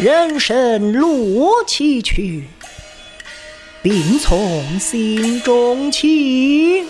人生路崎岖，病从心中起。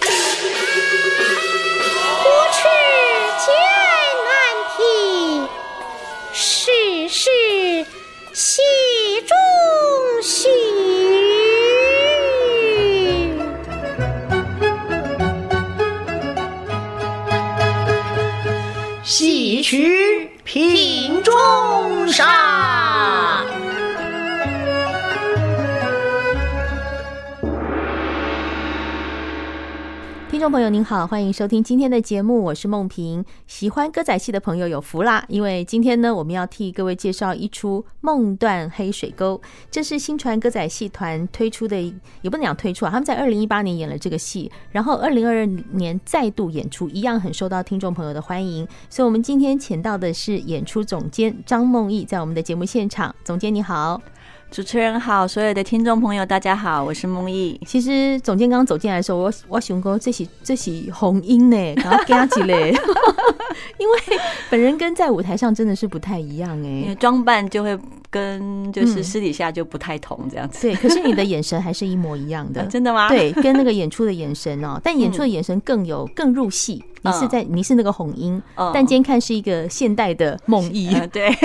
朋友您好，欢迎收听今天的节目，我是梦萍。喜欢歌仔戏的朋友有福啦，因为今天呢，我们要替各位介绍一出《梦断黑水沟》，这是新传歌仔戏团推出的，也不能讲推出啊，他们在二零一八年演了这个戏，然后二零二二年再度演出，一样很受到听众朋友的欢迎。所以，我们今天请到的是演出总监张梦艺，在我们的节目现场。总监你好。主持人好，所有的听众朋友大家好，我是梦毅。其实总监刚刚走进来的时候，我我想过这是这是红音呢，然后加起来，因为本人跟在舞台上真的是不太一样哎，因为装扮就会跟就是私底下就不太同这样子。对，可是你的眼神还是一模一样的，真的吗？对，跟那个演出的眼神哦，但演出的眼神更有更入戏。你是在你是那个红衣，但今天看是一个现代的梦艺。对。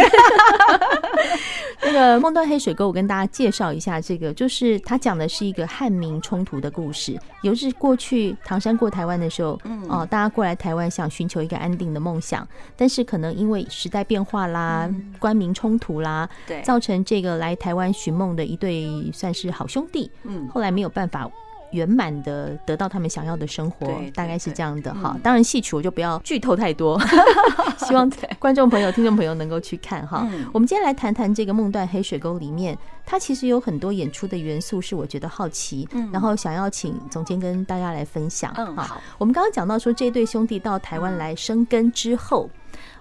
那个《梦断黑水沟》，我跟大家介绍一下，这个就是他讲的是一个汉民冲突的故事。尤其是过去唐山过台湾的时候，哦，大家过来台湾想寻求一个安定的梦想，但是可能因为时代变化啦、官民冲突啦，对，造成这个来台湾寻梦的一对算是好兄弟，嗯，后来没有办法。圆满的得到他们想要的生活，大概是这样的哈。当然戏曲我就不要剧透太多，希望观众朋友、听众朋友能够去看哈。我们今天来谈谈这个《梦断黑水沟》里面，它其实有很多演出的元素是我觉得好奇，然后想要请总监跟大家来分享。嗯，好。我们刚刚讲到说，这对兄弟到台湾来生根之后。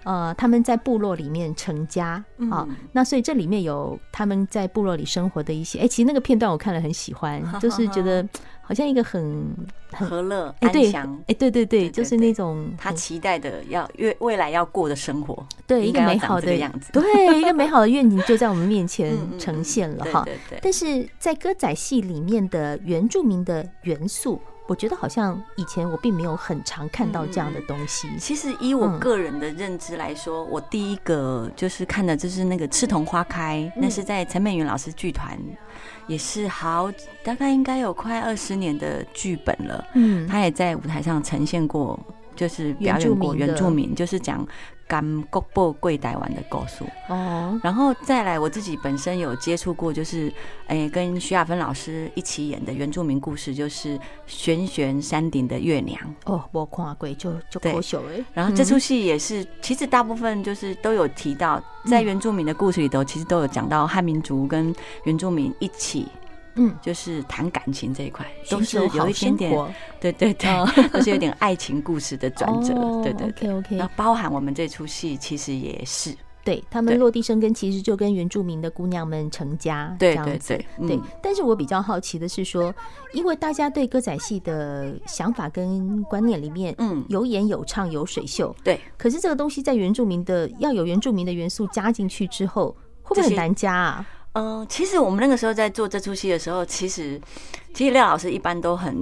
呃，他们在部落里面成家啊，那所以这里面有他们在部落里生活的一些，哎，其实那个片段我看了很喜欢，就是觉得好像一个很和乐、安详，哎，对对对，就是那种他期待的要未未来要过的生活，对，一个美好的样子，对，一个美好的愿景就在我们面前 呈现了哈。但是在歌仔戏里面的原住民的元素。我觉得好像以前我并没有很常看到这样的东西。其实以我个人的认知来说，我第一个就是看的就是那个《赤桐花开》，那是在陈美云老师剧团，也是好大概应该有快二十年的剧本了。嗯，他也在舞台上呈现过，就是表演过原住民，就是讲。甘国宝贵台湾的故事哦，然后再来，我自己本身有接触过，就是诶，跟徐亚芬老师一起演的原住民故事，就是悬悬山顶的月娘哦，我看过就就可秀哎。然后这出戏也是，其实大部分就是都有提到，在原住民的故事里头，其实都有讲到汉民族跟原住民一起。嗯，就是谈感情这一块，都是有一点点，对对对，都是有点爱情故事的转折，对对对。OK OK，那包含我们这出戏其实也是，对他们落地生根，其实就跟原住民的姑娘们成家，这样子。对，但是我比较好奇的是说，因为大家对歌仔戏的想法跟观念里面，嗯，有演有唱有水袖，对。可是这个东西在原住民的要有原住民的元素加进去之后，会不会很难加啊？嗯，其实我们那个时候在做这出戏的时候，其实其实廖老师一般都很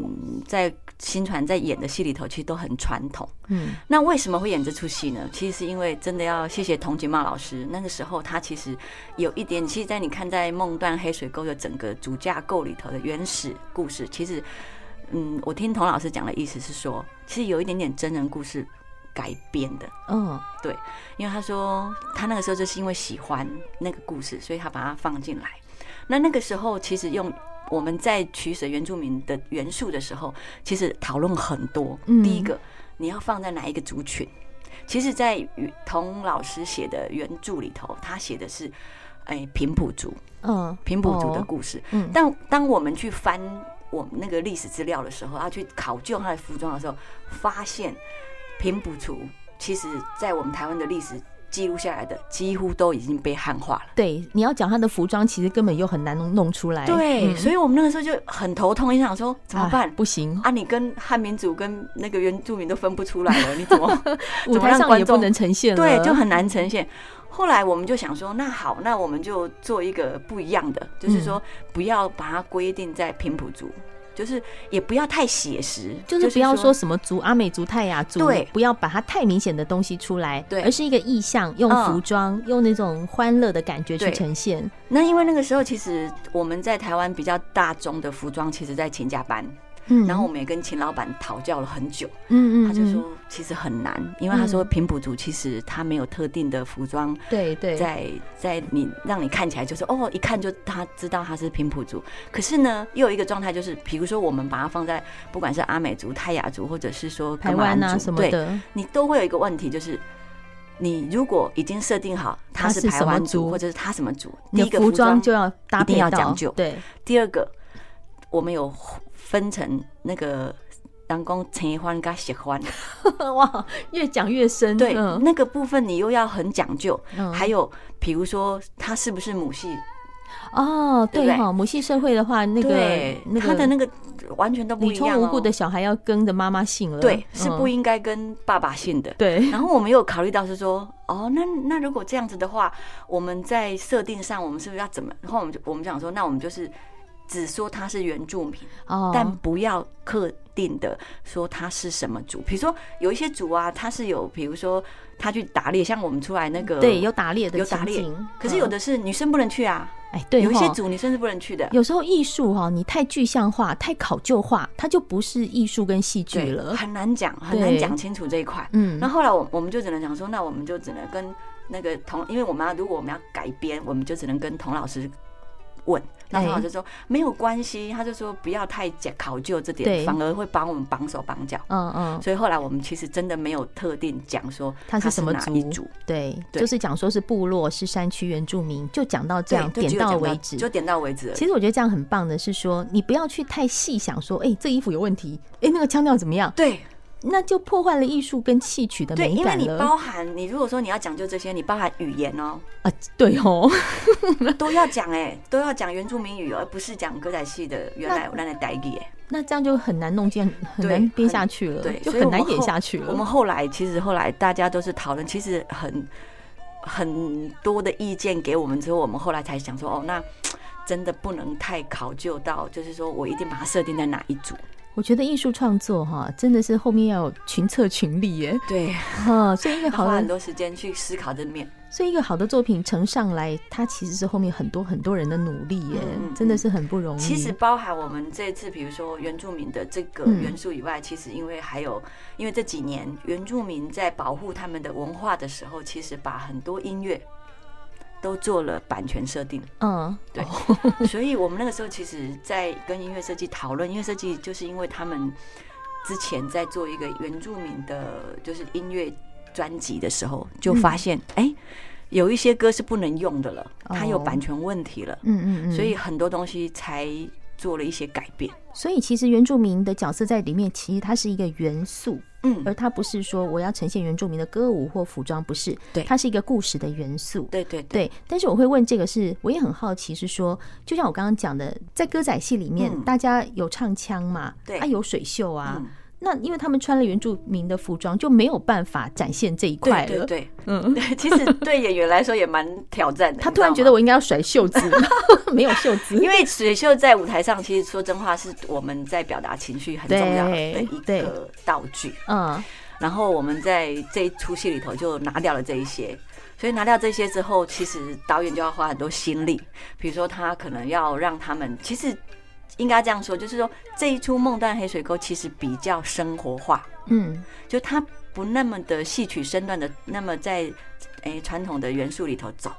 在新传在演的戏里头，其实都很传统。嗯，那为什么会演这出戏呢？其实是因为真的要谢谢童景茂老师，那个时候他其实有一点，其实，在你看在《梦断黑水沟》的整个主架构里头的原始故事，其实，嗯，我听童老师讲的意思是说，其实有一点点真人故事。改编的，嗯，对，因为他说他那个时候就是因为喜欢那个故事，所以他把它放进来。那那个时候其实用我们在取舍原住民的元素的时候，其实讨论很多。第一个，你要放在哪一个族群？其实，在童老师写的原著里头，他写的是哎平埔族，嗯，平埔族的故事。嗯，但当我们去翻我们那个历史资料的时候，要去考究他的服装的时候，发现。平埔族其实，在我们台湾的历史记录下来的，几乎都已经被汉化了。对，你要讲他的服装，其实根本又很难弄弄出来。对，所以我们那个时候就很头痛，你想说怎么办？不行啊！你跟汉民族跟那个原住民都分不出来了，你怎么 舞台上也不能呈现了？对，就很难呈现。后来我们就想说，那好，那我们就做一个不一样的，就是说不要把它规定在平埔族。就是也不要太写实，就是不要说什么族阿美族、泰雅族，对，不要把它太明显的东西出来，对，而是一个意象，用服装，嗯、用那种欢乐的感觉去呈现。那因为那个时候，其实我们在台湾比较大众的服装，其实在勤家班。嗯，然后我们也跟秦老板讨教了很久，嗯嗯，他就说其实很难，因为他说平埔族其实他没有特定的服装，对对，在在你让你看起来就是哦，一看就他知道他是平埔族，可是呢，又有一个状态就是，比如说我们把它放在不管是阿美族、泰雅族，或者是说台湾啊什么的，你都会有一个问题，就是你如果已经设定好他是台湾族，或者是他什么族，第一个服装就要搭配，一定要讲究，对，第二个我们有。分成那个当工青欢跟喜欢，哇，越讲越深。对，那个部分你又要很讲究。还有，比如说他是不是母系？哦，对哈，母系社会的话，那个他的那个完全都不一样。无故的小孩要跟着妈妈姓了，对，是不应该跟爸爸姓的。对。然后我们有考虑到是说，哦，那那如果这样子的话，我们在设定上，我们是不是要怎么？然后我们就我们想说，那我们就是。只说他是原住民，oh. 但不要特定的说他是什么族。比如说有一些族啊，他是有，比如说他去打猎，像我们出来那个，对，有打猎的，有打猎。可是有的是女生不能去啊，哎，对，有一些族女生是不能去的。有时候艺术哈，你太具象化、太考究化，它就不是艺术跟戏剧了，很难讲，很难讲清楚这一块。嗯，那后来我我们就只能讲说，那我们就只能跟那个童，因为我们要如果我们要改编，我们就只能跟童老师。问，那童老师说没有关系，他就说不要太讲考究这点，反而会帮我们绑手绑脚。嗯嗯，所以后来我们其实真的没有特定讲说他是什么族，对，就是讲说是部落是山区原住民，就讲到这样，点到为止，就点到为止。其实我觉得这样很棒的是说，你不要去太细想说，哎，这衣服有问题，哎，那个腔调怎么样？对。那就破坏了艺术跟戏曲的美感了。对，因为你包含你如果说你要讲究这些，你包含语言哦、喔，啊，对哦，都要讲哎，都要讲原住民语，而不是讲歌仔戏的原来原来台语哎。那这样就很难弄进，很难编下去了，对，就很难演下去了。我们后来其实后来大家都是讨论，其实很很多的意见给我们之后，我们后来才想说，哦，那真的不能太考究到，就是说我一定把它设定在哪一组。我觉得艺术创作哈，真的是后面要有群策群力耶。对，哈，所以一个花很多时间去思考这面，所以一个好的作品呈上来，它其实是后面很多很多人的努力耶，嗯、真的是很不容易。其实包含我们这次，比如说原住民的这个元素以外，嗯、其实因为还有，因为这几年原住民在保护他们的文化的时候，其实把很多音乐。都做了版权设定，嗯，对，所以我们那个时候其实，在跟音乐设计讨论，音乐设计就是因为他们之前在做一个原住民的，就是音乐专辑的时候，就发现，哎、嗯。欸，有一些歌是不能用的了，它有版权问题了，嗯嗯嗯，所以很多东西才做了一些改变。所以其实原住民的角色在里面，其实它是一个元素。嗯，而它不是说我要呈现原住民的歌舞或服装，不是，对，它是一个故事的元素，对对对，对。但是我会问这个是，我也很好奇，是说，就像我刚刚讲的，在歌仔戏里面，大家有唱腔嘛，对，啊有水袖啊。那因为他们穿了原住民的服装，就没有办法展现这一块了。对对对，嗯，其实对演员来说也蛮挑战的。他突然觉得我应该要甩袖子，没有袖子。因为水袖在舞台上，其实说真话是我们在表达情绪很重要的一个道具。嗯，然后我们在这一出戏里头就拿掉了这一些，所以拿掉这些之后，其实导演就要花很多心力。比如说，他可能要让他们其实。应该这样说，就是说这一出《梦断黑水沟》其实比较生活化，嗯，就它不那么的戏曲身段的，那么在诶传统的元素里头走，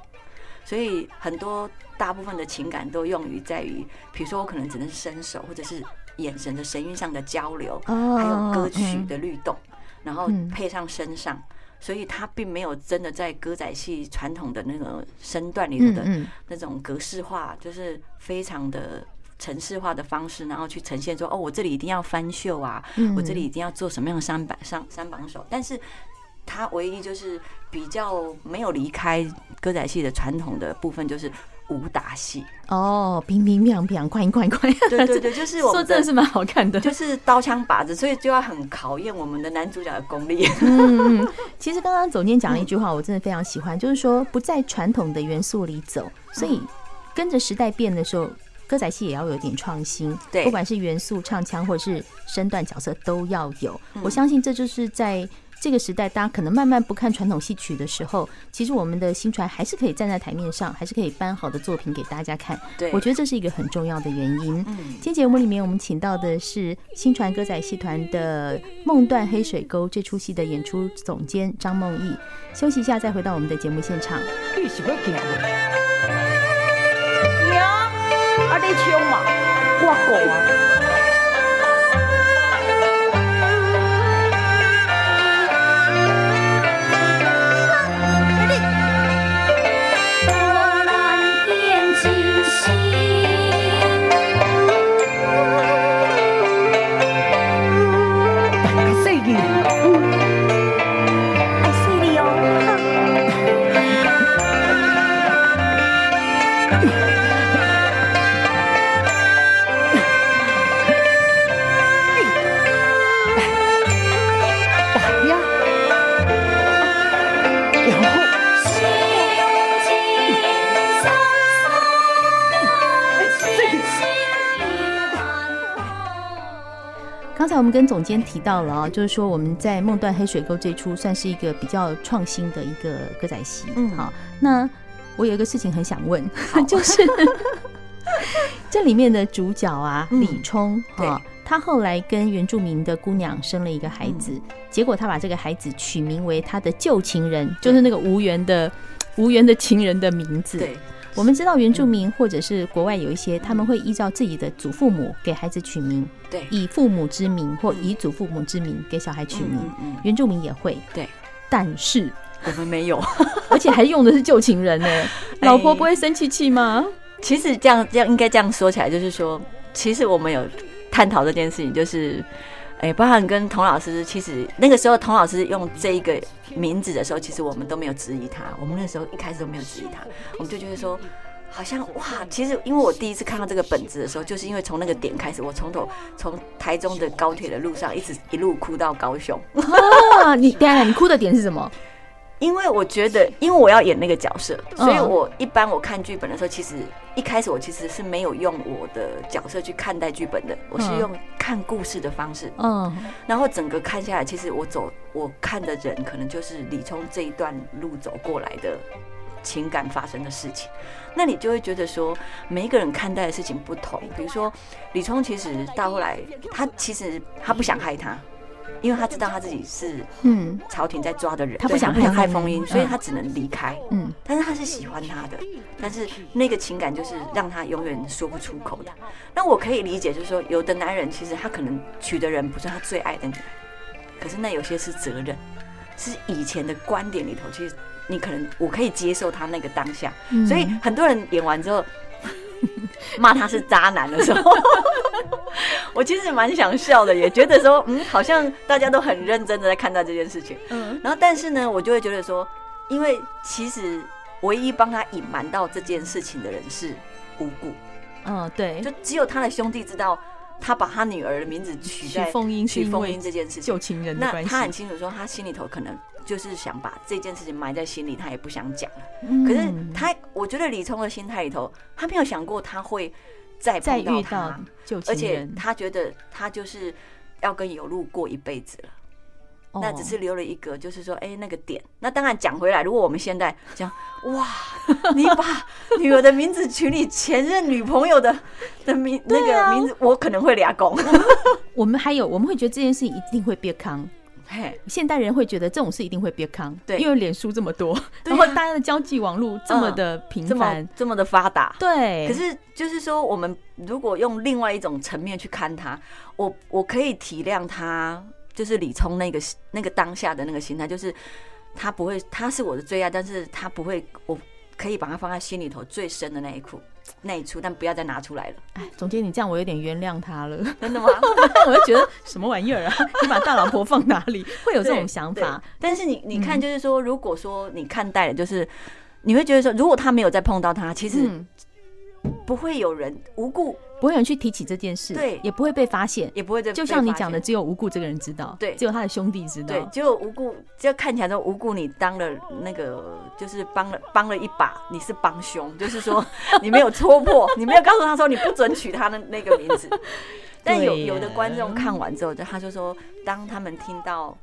所以很多大部分的情感都用于在于，比如说我可能只能是伸手，或者是眼神的神韵上的交流，还有歌曲的律动，然后配上身上，所以它并没有真的在歌仔戏传统的那个身段里头的那种格式化，就是非常的。程式化的方式，然后去呈现说：“哦，我这里一定要翻袖啊，我这里一定要做什么样的三板上三榜手。”但是，他唯一就是比较没有离开歌仔戏的传统的部分，就是武打戏哦，乒乒乓乓，快快快！对对对，就是我说真的是蛮好看的，就是刀枪把子，所以就要很考验我们的男主角的功力。嗯嗯，其实刚刚总监讲了一句话，我真的非常喜欢，就是说不在传统的元素里走，所以跟着时代变的时候，歌仔戏也要有点创新。对，不管是元素、唱腔或者是身段角色都要有。我相信这就是在。这个时代，大家可能慢慢不看传统戏曲的时候，其实我们的新传还是可以站在台面上，还是可以搬好的作品给大家看。对，我觉得这是一个很重要的原因。嗯，今天节目里面我们请到的是新传歌仔戏团的《梦断黑水沟》这出戏的演出总监张梦毅。休息一下，再回到我们的节目现场。啊，你唱嘛，我讲啊。我们跟总监提到了啊，就是说我们在《梦断黑水沟》这出算是一个比较创新的一个歌仔戏。嗯，好，那我有一个事情很想问，就是 这里面的主角啊，李冲哈，他后来跟原住民的姑娘生了一个孩子，结果他把这个孩子取名为他的旧情人，就是那个无缘的无缘的情人的名字。对。我们知道原住民或者是国外有一些，他们会依照自己的祖父母给孩子取名，对，以父母之名或以祖父母之名给小孩取名。原住民也会，对，但是我们没有，而且还用的是旧情人呢。老婆不会生气气吗？其实这样这样应该这样说起来，就是说，其实我们有探讨这件事情，就是。哎、欸，包含跟童老师，其实那个时候童老师用这一个名字的时候，其实我们都没有质疑他。我们那时候一开始都没有质疑他，我们就觉得说，好像哇，其实因为我第一次看到这个本子的时候，就是因为从那个点开始，我从头从台中的高铁的路上一直一路哭到高雄。啊，你对，你哭的点是什么？因为我觉得，因为我要演那个角色，所以我一般我看剧本的时候，其实一开始我其实是没有用我的角色去看待剧本的，我是用看故事的方式。嗯，然后整个看下来，其实我走我看的人，可能就是李聪这一段路走过来的情感发生的事情。那你就会觉得说，每一个人看待的事情不同。比如说，李聪其实到后来，他其实他不想害他。因为他知道他自己是嗯朝廷在抓的人，他不想不想害封印，所以他只能离开。嗯，但是他是喜欢他的，但是那个情感就是让他永远说不出口的。那我可以理解，就是说有的男人其实他可能娶的人不是他最爱的女人，可是那有些是责任，是以前的观点里头，其实你可能我可以接受他那个当下，所以很多人演完之后。骂他是渣男的时候，我其实蛮想笑的，也觉得说，嗯，好像大家都很认真的在看待这件事情。嗯，然后但是呢，我就会觉得说，因为其实唯一帮他隐瞒到这件事情的人是无辜。嗯，对，就只有他的兄弟知道。他把他女儿的名字取在取凤英，取凤英这件事情，旧情人的关系。那他很清楚说，他心里头可能就是想把这件事情埋在心里，他也不想讲了。可是他，我觉得李聪的心态里头，他没有想过他会再再遇到他，而且他觉得他就是要跟有路过一辈子了。那只是留了一个，就是说，哎、欸，那个点。那当然讲回来，如果我们现在讲，哇，你把女儿的名字取你前任女朋友的的名那个名字，我可能会俩拱。我们还有，我们会觉得这件事情一定会变康。嘿，现代人会觉得这种事一定会变康，对，因为脸书这么多，然后大家的交际网络这么的频繁，这么的发达，对。可是就是说，我们如果用另外一种层面去看他，我我可以体谅他。就是李聪那个那个当下的那个心态，就是他不会，他是我的最爱，但是他不会，我可以把他放在心里头最深的那一处那一出，但不要再拿出来了。哎，总监，你这样我有点原谅他了，真的吗？我就觉得什么玩意儿啊？你把大老婆放哪里？会有这种想法？但是你你看，就是说，如果说你看待的就是你会觉得说，如果他没有再碰到他，其实不会有人无故。不会有人去提起这件事，对，也不会被发现，也不会就像你讲的，只有无故这个人知道，对，只有他的兄弟知道，对，只有无故，就看起来都无故，你当了那个，就是帮了帮了一把，你是帮凶，就是说 你没有戳破，你没有告诉他说你不准取他的那个名字，但有有的观众看完之后，就他就说，当他们听到，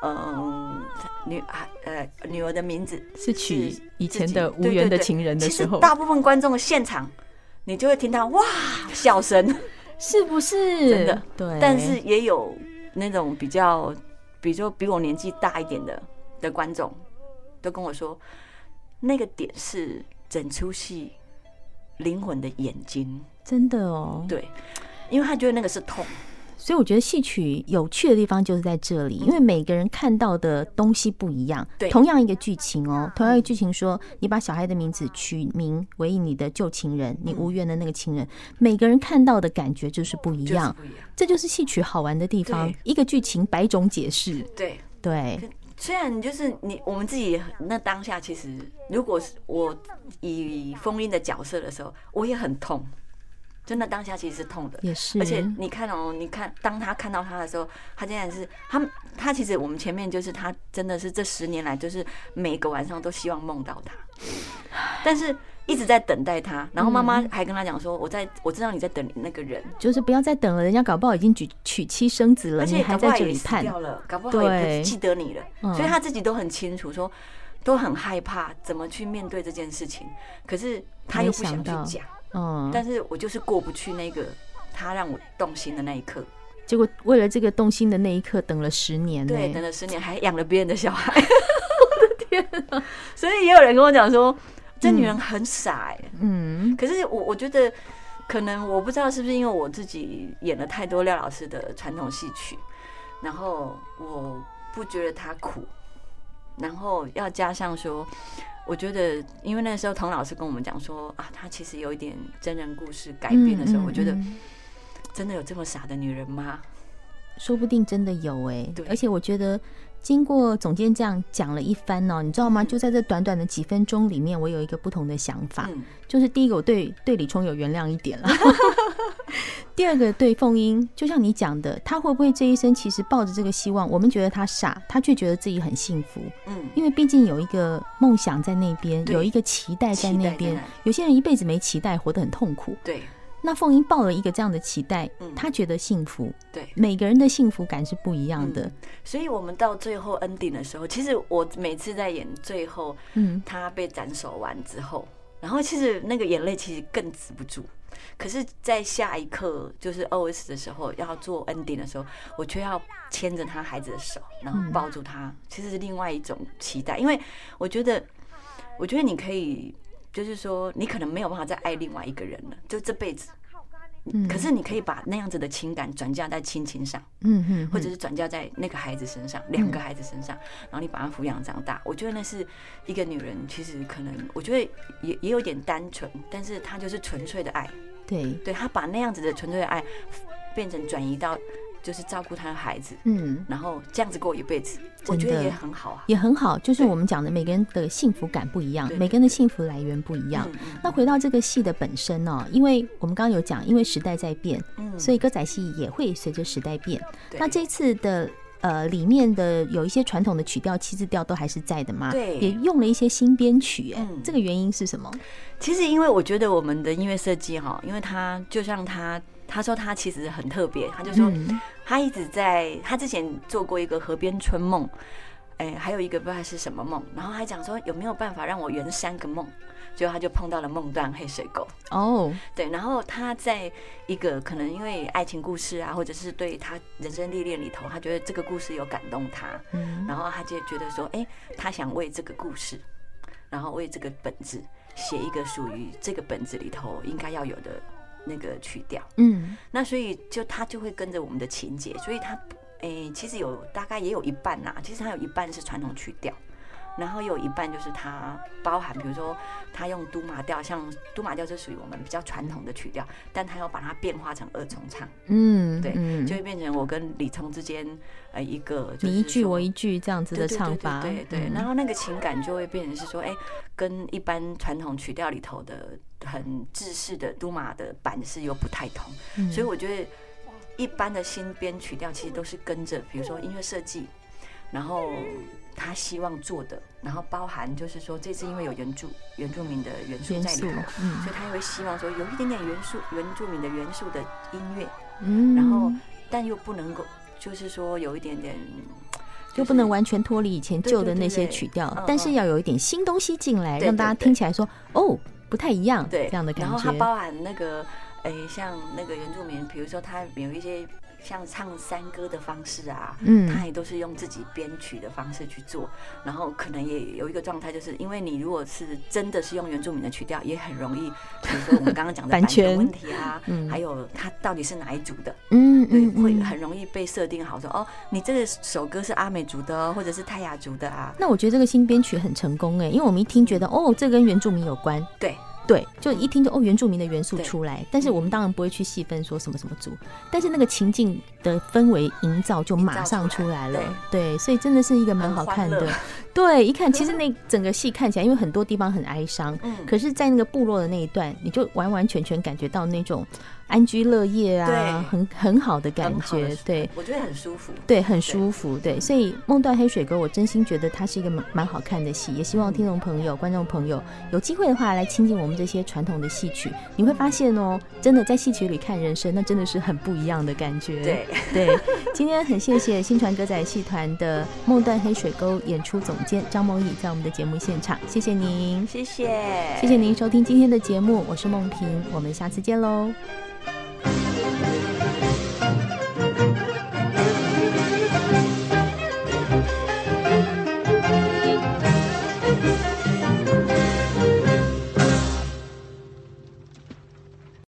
嗯，女孩呃女儿的名字是取以前的无缘的情人的时候，大部分观众的现场。你就会听到哇笑声，是不是真的？对，但是也有那种比较，比如说比我年纪大一点的的观众，都跟我说，那个点是整出戏灵魂的眼睛，真的哦。对，因为他觉得那个是痛。所以我觉得戏曲有趣的地方就是在这里，因为每个人看到的东西不一样。对，同样一个剧情哦，同样一个剧情说，你把小孩的名字取名为你的旧情人，你无缘的那个情人，每个人看到的感觉就是不一样。这就是戏曲好玩的地方。一个剧情百种解释。对对。虽然就是你我们自己那当下，其实如果是我以封印的角色的时候，我也很痛。真的当下其实是痛的，也是。而且你看哦，你看当他看到他的时候，他竟然是他他其实我们前面就是他真的是这十年来就是每个晚上都希望梦到他，但是一直在等待他。然后妈妈还跟他讲说：“我在我知道你在等那个人，就是不要再等了，人家搞不好已经娶娶妻生子了，而且你还在这里盼掉了，搞不好也不记得你了。”所以他自己都很清楚，说都很害怕怎么去面对这件事情，可是他又不想去讲。嗯，但是我就是过不去那个他让我动心的那一刻，结果为了这个动心的那一刻等了十年，对，等了十年还养了别人的小孩，我的天啊！所以也有人跟我讲说，这女人很傻哎，嗯，可是我我觉得可能我不知道是不是因为我自己演了太多廖老师的传统戏曲，然后我不觉得她苦，然后要加上说。我觉得，因为那时候童老师跟我们讲说啊，他其实有一点真人故事改编的时候，我觉得真的有这么傻的女人吗？说不定真的有哎。对，而且我觉得经过总监这样讲了一番哦，你知道吗？就在这短短的几分钟里面，我有一个不同的想法，就是第一个，我对对李冲有原谅一点了。第二个对凤英，就像你讲的，他会不会这一生其实抱着这个希望？我们觉得他傻，他却觉得自己很幸福。嗯，因为毕竟有一个梦想在那边，有一个期待在那边。有些人一辈子没期待，活得很痛苦。对，那凤英抱了一个这样的期待，他觉得幸福。对，每个人的幸福感是不一样的。所以我们到最后 ending 的时候，其实我每次在演最后，嗯，他被斩首完之后，然后其实那个眼泪其实更止不住。可是，在下一刻就是 OS 的时候，要做 ending 的时候，我却要牵着他孩子的手，然后抱住他，其实是另外一种期待。因为我觉得，我觉得你可以，就是说，你可能没有办法再爱另外一个人了，就这辈子。可是你可以把那样子的情感转嫁在亲情上，嗯嗯，或者是转嫁在那个孩子身上，两个孩子身上，然后你把他抚养长大。我觉得那是一个女人，其实可能我觉得也也有点单纯，但是她就是纯粹的爱。对，对，她把那样子的纯粹的爱变成转移到。就是照顾他的孩子，嗯，然后这样子过一辈子，我觉得也很好啊，也很好。就是我们讲的，每个人的幸福感不一样，每个人的幸福来源不一样。那回到这个戏的本身呢，因为我们刚刚有讲，因为时代在变，嗯所以歌仔戏也会随着时代变。那这次的呃里面的有一些传统的曲调、七字调都还是在的嘛？对，也用了一些新编曲，哎，这个原因是什么？其实因为我觉得我们的音乐设计哈，因为它就像它。他说他其实很特别，他就说他一直在，他之前做过一个河边春梦，哎，还有一个不知道是什么梦，然后还讲说有没有办法让我圆三个梦，最后他就碰到了梦断黑水沟。哦，对，然后他在一个可能因为爱情故事啊，或者是对他人生历练里头，他觉得这个故事有感动他，然后他就觉得说，哎，他想为这个故事，然后为这个本子写一个属于这个本子里头应该要有的。那个曲调，嗯，那所以就他就会跟着我们的情节，所以他，诶、欸，其实有大概也有一半呐，其实他有一半是传统曲调，然后有一半就是它包含，比如说它用都马调，像都马调就属于我们比较传统的曲调，但它要把它变化成二重唱，嗯，对，嗯。就会变成我跟李聪之间呃一个就是你一句说我一句这样子的唱法，对对对对对，嗯然后那个情感就会变成是说，哎，跟一般传统曲调里头的很制式的都马的版式又不太同，嗯所以我觉得一般的新编曲调其实都是跟着，比如说音乐设计，然后他希望做的，然后包含就是说这次因为有原住原住民的元素在里头，，嗯所以他也会希望说有一点点元素原住民的元素的音乐，嗯，然后但又不能够就是说有一点点。就不能完全脱离以前旧的那些曲调，但是要有一点新东西进来，让大家听起来说哦不太一样，对这样的感觉。然后它包含那个，哎，像那个原住民，比如说他有一些像唱山歌的方式啊，嗯他也都是用自己编曲的方式去做，然后可能也有一个状态，就是因为你如果是真的是用原住民的曲调，也很容易，比如说我们刚刚讲的 版权问题啊，嗯还有他到底是哪一族的，嗯会嗯很容易被设定好说哦，你这个首歌是阿美族的哦，或者是泰雅族的啊，那我觉得这个新编曲很成功哎，因为我们一听觉得哦，这跟原住民有关，对。对，就一听就哦，原住民的元素出来，但是我们当然不会去细分说什么什么族，但是那个情境的氛围营造就马上出来了，对，所以真的是一个蛮好看的。对，一看其实那整个戏看起来，因为很多地方很哀伤，嗯，可是，在那个部落的那一段，你就完完全全感觉到那种安居乐业啊，很很好的感觉，对，我觉得很舒服，对，很舒服，对，所以《梦断黑水沟》，我真心觉得它是一个蛮蛮好看的戏，也希望听众朋友、观众朋友有机会的话来亲近我们这些传统的戏曲，你会发现哦，真的在戏曲里看人生，那真的是很不一样的感觉。对。对，今天很谢谢新传歌仔戏团的《梦断黑水沟》演出总监张梦翊在我们的节目现场，谢谢您，谢谢，谢谢您收听今天的节目，我是梦萍，我们下次见喽。